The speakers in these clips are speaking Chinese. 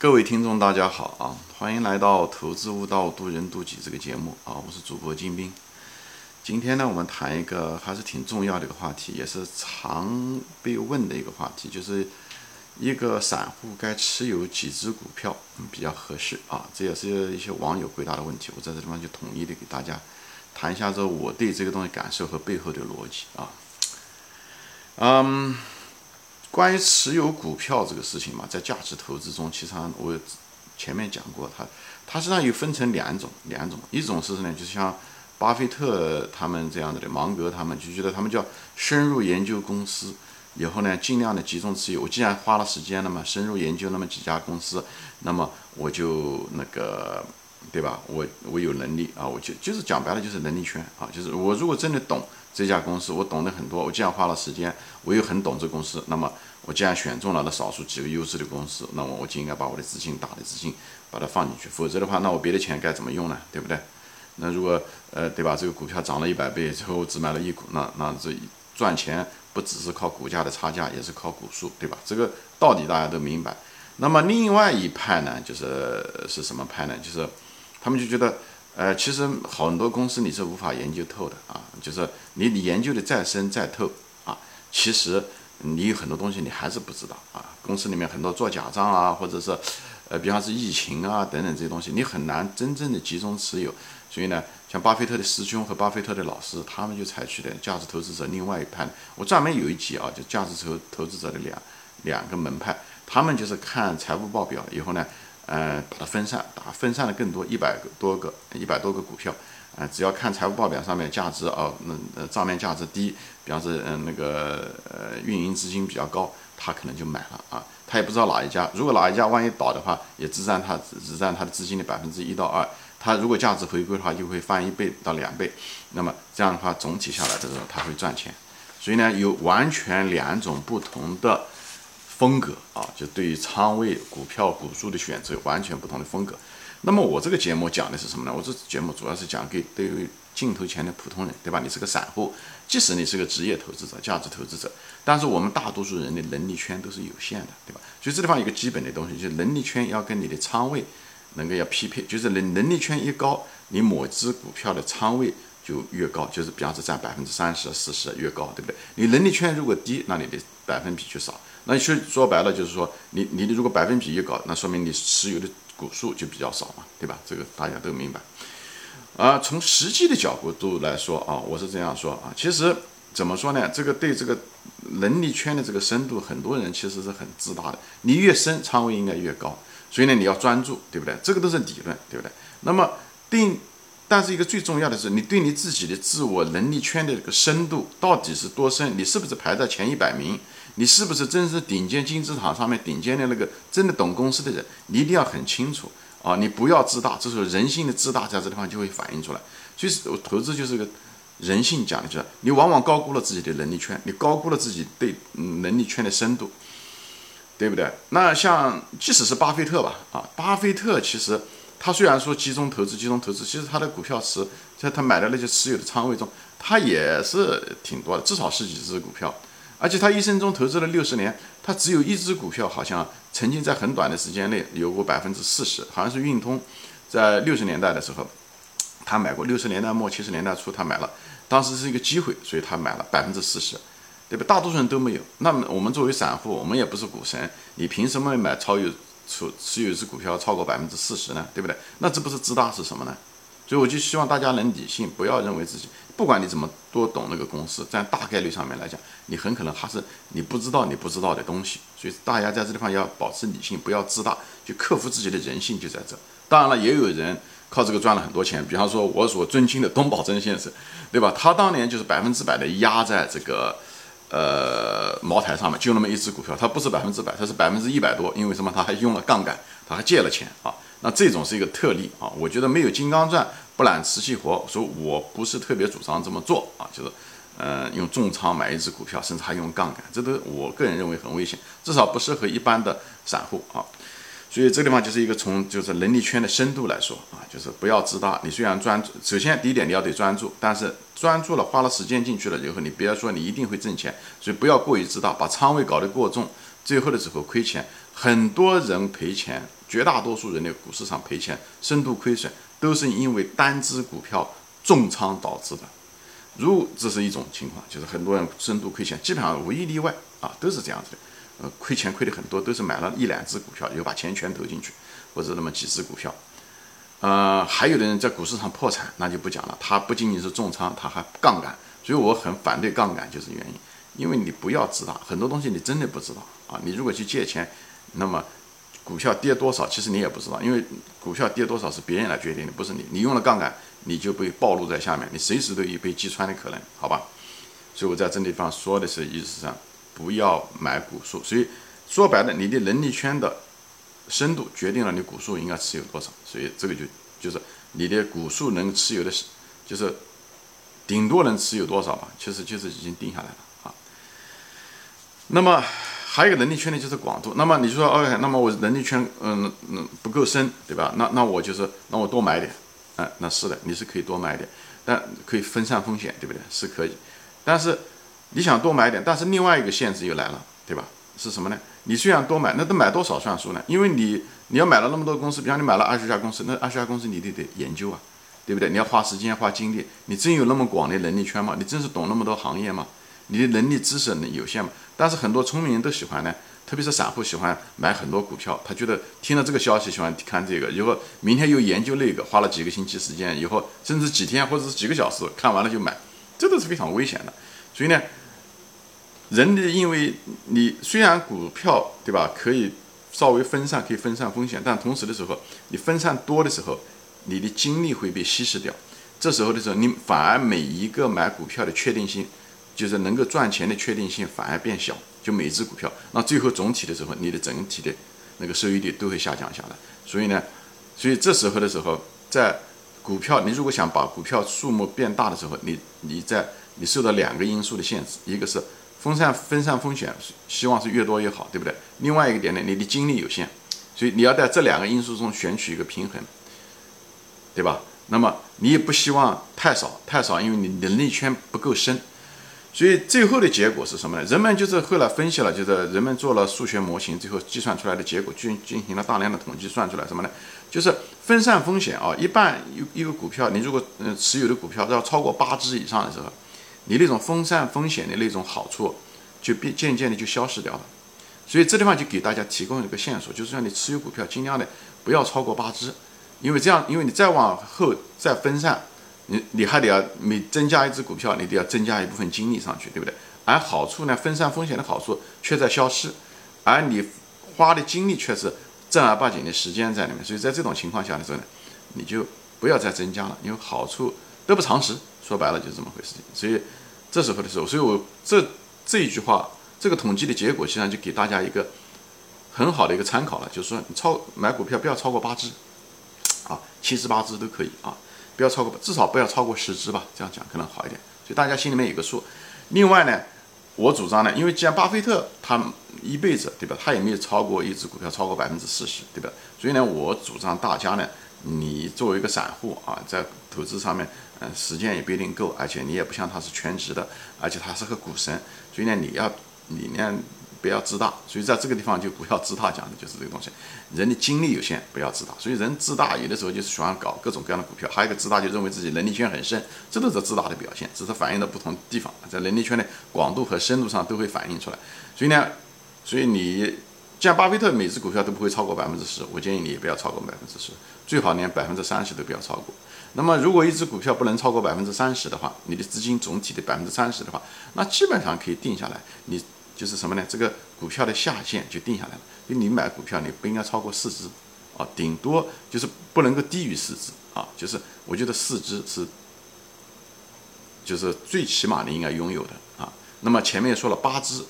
各位听众，大家好啊！欢迎来到《投资悟道，渡人渡己》这个节目啊！我是主播金兵。今天呢，我们谈一个还是挺重要的一个话题，也是常被问的一个话题，就是一个散户该持有几只股票比较合适啊？这也是一些网友回答的问题。我在这地方就统一的给大家谈一下这我对这个东西感受和背后的逻辑啊。嗯。关于持有股票这个事情嘛，在价值投资中，其实我前面讲过，它它实际上又分成两种，两种，一种是呢，就像巴菲特他们这样子的，芒格他们就觉得他们叫深入研究公司，以后呢，尽量的集中持有。我既然花了时间了嘛，深入研究那么几家公司，那么我就那个，对吧？我我有能力啊，我就就是讲白了就是能力圈啊，就是我如果真的懂。这家公司我懂得很多，我既然花了时间，我又很懂这公司，那么我既然选中了那少数几个优质的公司，那么我就应该把我的资金、大的资金把它放进去，否则的话，那我别的钱该怎么用呢？对不对？那如果呃，对吧？这个股票涨了一百倍之后只买了一股，那那这赚钱不只是靠股价的差价，也是靠股数，对吧？这个道理大家都明白。那么另外一派呢，就是是什么派呢？就是他们就觉得。呃，其实很多公司你是无法研究透的啊，就是你你研究的再深再透啊，其实你有很多东西你还是不知道啊。公司里面很多做假账啊，或者是呃，比方是疫情啊等等这些东西，你很难真正的集中持有。所以呢，像巴菲特的师兄和巴菲特的老师，他们就采取的价值投资者另外一派。我专门有一集啊，就价值投投资者的两两个门派，他们就是看财务报表以后呢。呃，把它分散，打分散了更多一百多个一百多个股票，啊，只要看财务报表上面价值哦，那呃账面价值低，比方说嗯那个呃运营资金比较高，他可能就买了啊，他也不知道哪一家，如果哪一家万一倒的话，也只占他只占他的资金的百分之一到二，他如果价值回归的话，就会翻一倍到两倍，那么这样的话总体下来的时候他会赚钱，所以呢有完全两种不同的。风格啊，就对于仓位、股票、股数的选择完全不同的风格。那么我这个节目讲的是什么呢？我这节目主要是讲给对于镜头前的普通人，对吧？你是个散户，即使你是个职业投资者、价值投资者，但是我们大多数人的能力圈都是有限的，对吧？所以这地方一个基本的东西，就是能力圈要跟你的仓位能够要匹配，就是能能力圈一高，你某只股票的仓位就越高，就是比方说占百分之三十、四十越高，对不对？你能力圈如果低，那你的百分比就少。那其实说白了就是说，你你如果百分比越高，那说明你持有的股数就比较少嘛，对吧？这个大家都明白。啊，从实际的角度来说啊，我是这样说啊，其实怎么说呢？这个对这个能力圈的这个深度，很多人其实是很自大的。你越深，仓位应该越高，所以呢，你要专注，对不对？这个都是理论，对不对？那么定。但是一个最重要的是，你对你自己的自我能力圈的这个深度到底是多深？你是不是排在前一百名？你是不是真是顶尖金字塔上面顶尖的那个真的懂公司的人？你一定要很清楚啊！你不要自大，这时候人性的自大在这地方就会反映出来。其实，投资就是个人性讲的，就是你往往高估了自己的能力圈，你高估了自己对能力圈的深度，对不对？那像即使是巴菲特吧，啊，巴菲特其实。他虽然说集中投资，集中投资，其实他的股票持在他买的那些持有的仓位中，他也是挺多的，至少十几只股票。而且他一生中投资了六十年，他只有一只股票好像曾经在很短的时间内有过百分之四十，好像是运通，在六十年代的时候，他买过。六十年代末七十年代初他买了，当时是一个机会，所以他买了百分之四十，对吧？大多数人都没有。那么我们作为散户，我们也不是股神，你凭什么买超有？持持有一只股票超过百分之四十呢，对不对？那这不是自大是什么呢？所以我就希望大家能理性，不要认为自己不管你怎么多懂那个公司，在大概率上面来讲，你很可能还是你不知道你不知道的东西。所以大家在这地方要保持理性，不要自大，就克服自己的人性就在这。当然了，也有人靠这个赚了很多钱，比方说我所尊敬的东宝珍先生，对吧？他当年就是百分之百的压在这个。呃，茅台上面就那么一只股票，它不是百分之百，它是百分之一百多，因为什么？它还用了杠杆，它还借了钱啊。那这种是一个特例啊。我觉得没有金刚钻不揽瓷器活，所以我不是特别主张这么做啊。就是，呃，用重仓买一只股票，甚至还用杠杆，这都我个人认为很危险，至少不适合一般的散户啊。所以这个地方就是一个从就是能力圈的深度来说啊，就是不要自大。你虽然专注，首先第一点你要得专注，但是专注了花了时间进去了以后，你不要说你一定会挣钱，所以不要过于自大，把仓位搞得过重，最后的时候亏钱。很多人赔钱绝大多数人的股市上赔钱、深度亏损，都是因为单只股票重仓导致的。如这是一种情况，就是很多人深度亏钱，基本上无一例外啊，都是这样子的。呃，亏钱亏的很多，都是买了一两只股票，又把钱全投进去，或者那么几只股票。呃，还有的人在股市上破产，那就不讲了。他不仅仅是重仓，他还杠杆。所以我很反对杠杆，就是原因，因为你不要知道很多东西，你真的不知道啊。你如果去借钱，那么股票跌多少，其实你也不知道，因为股票跌多少是别人来决定的，不是你。你用了杠杆，你就被暴露在下面，你随时都有被击穿的可能，好吧？所以我在这地方说的是意思上，不要买股数。所以说白了，你的能力圈的。深度决定了你股数应该持有多少，所以这个就就是你的股数能持有的，就是顶多能持有多少嘛，其实就是已经定下来了啊。那么还有一个能力圈呢，就是广度。那么你说，OK，那么我能力圈嗯嗯不够深，对吧？那那我就是那我多买点，嗯，那是的，你是可以多买点，但可以分散风险，对不对？是可以。但是你想多买点，但是另外一个限制又来了，对吧？是什么呢？你虽然多买，那都买多少算数呢？因为你你要买了那么多公司，比方你买了二十家公司，那二十家公司你得得研究啊，对不对？你要花时间花精力，你真有那么广的能力圈吗？你真是懂那么多行业吗？你的能力知识能有限吗？但是很多聪明人都喜欢呢，特别是散户喜欢买很多股票，他觉得听了这个消息喜欢看这个，以后明天又研究那个，花了几个星期时间，以后甚至几天或者是几个小时看完了就买，这都是非常危险的。所以呢。人的，因为你虽然股票对吧，可以稍微分散，可以分散风险，但同时的时候，你分散多的时候，你的精力会被稀释掉。这时候的时候，你反而每一个买股票的确定性，就是能够赚钱的确定性反而变小。就每只股票，那最后总体的时候，你的整体的那个收益率都会下降下来。所以呢，所以这时候的时候，在股票，你如果想把股票数目变大的时候，你你在你受到两个因素的限制，一个是。分散分散风险，希望是越多越好，对不对？另外一个点呢，你的精力有限，所以你要在这两个因素中选取一个平衡，对吧？那么你也不希望太少太少，因为你能力圈不够深，所以最后的结果是什么呢？人们就是后来分析了，就是人们做了数学模型，最后计算出来的结果进进行了大量的统计，算出来什么呢？就是分散风险啊，一半一一个股票，你如果嗯持有的股票要超过八只以上的时候。你那种分散风险的那种好处，就变渐渐的就消失掉了。所以这地方就给大家提供一个线索，就是让你持有股票尽量的不要超过八只，因为这样，因为你再往后再分散，你你还得要每增加一只股票，你得要增加一部分精力上去，对不对？而好处呢，分散风险的好处却在消失，而你花的精力却是正儿八经的时间在里面。所以在这种情况下的时候呢，你就不要再增加了，因为好处得不偿失。说白了就是这么回事。情，所以这时候的时候，所以我这这一句话，这个统计的结果，实际上就给大家一个很好的一个参考了，就是说你超买股票不要超过八只，啊，七只八只都可以啊，不要超过，至少不要超过十只吧，这样讲可能好一点，所以大家心里面有个数。另外呢，我主张呢，因为既然巴菲特他一辈子对吧，他也没有超过一只股票超过百分之四十，对吧？所以呢，我主张大家呢，你作为一个散户啊，在投资上面。嗯，时间也不一定够，而且你也不像他是全职的，而且他是个股神，所以呢，你要你呢不要自大，所以在这个地方就不要自大，讲的就是这个东西。人的精力有限，不要自大。所以人自大有的时候就是喜欢搞各种各样的股票，还有一个自大就认为自己能力圈很深，这都是自大的表现，只是反映到不同地方，在能力圈的广度和深度上都会反映出来。所以呢，所以你像巴菲特每只股票都不会超过百分之十，我建议你也不要超过百分之十，最好连百分之三十都不要超过。那么，如果一只股票不能超过百分之三十的话，你的资金总体的百分之三十的话，那基本上可以定下来。你就是什么呢？这个股票的下限就定下来了。就你买股票，你不应该超过四只，啊，顶多就是不能够低于四只，啊，就是我觉得四只是，就是最起码你应该拥有的，啊。那么前面说了八只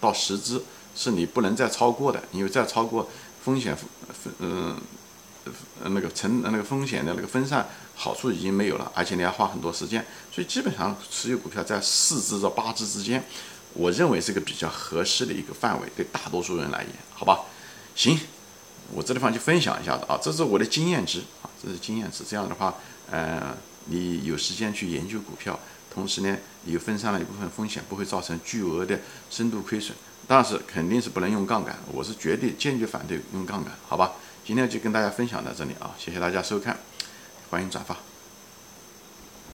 到十只是你不能再超过的，因为再超过风险分嗯。那个成那个风险的那个分散好处已经没有了，而且你要花很多时间，所以基本上持有股票在四只到八只之间，我认为是个比较合适的一个范围，对大多数人来言，好吧？行，我这地方就分享一下子啊，这是我的经验值啊，这是经验值。这样的话，呃，你有时间去研究股票，同时呢，又分散了一部分风险，不会造成巨额的深度亏损。但是肯定是不能用杠杆，我是绝对坚决反对用杠杆，好吧？今天就跟大家分享到这里啊，谢谢大家收看，欢迎转发。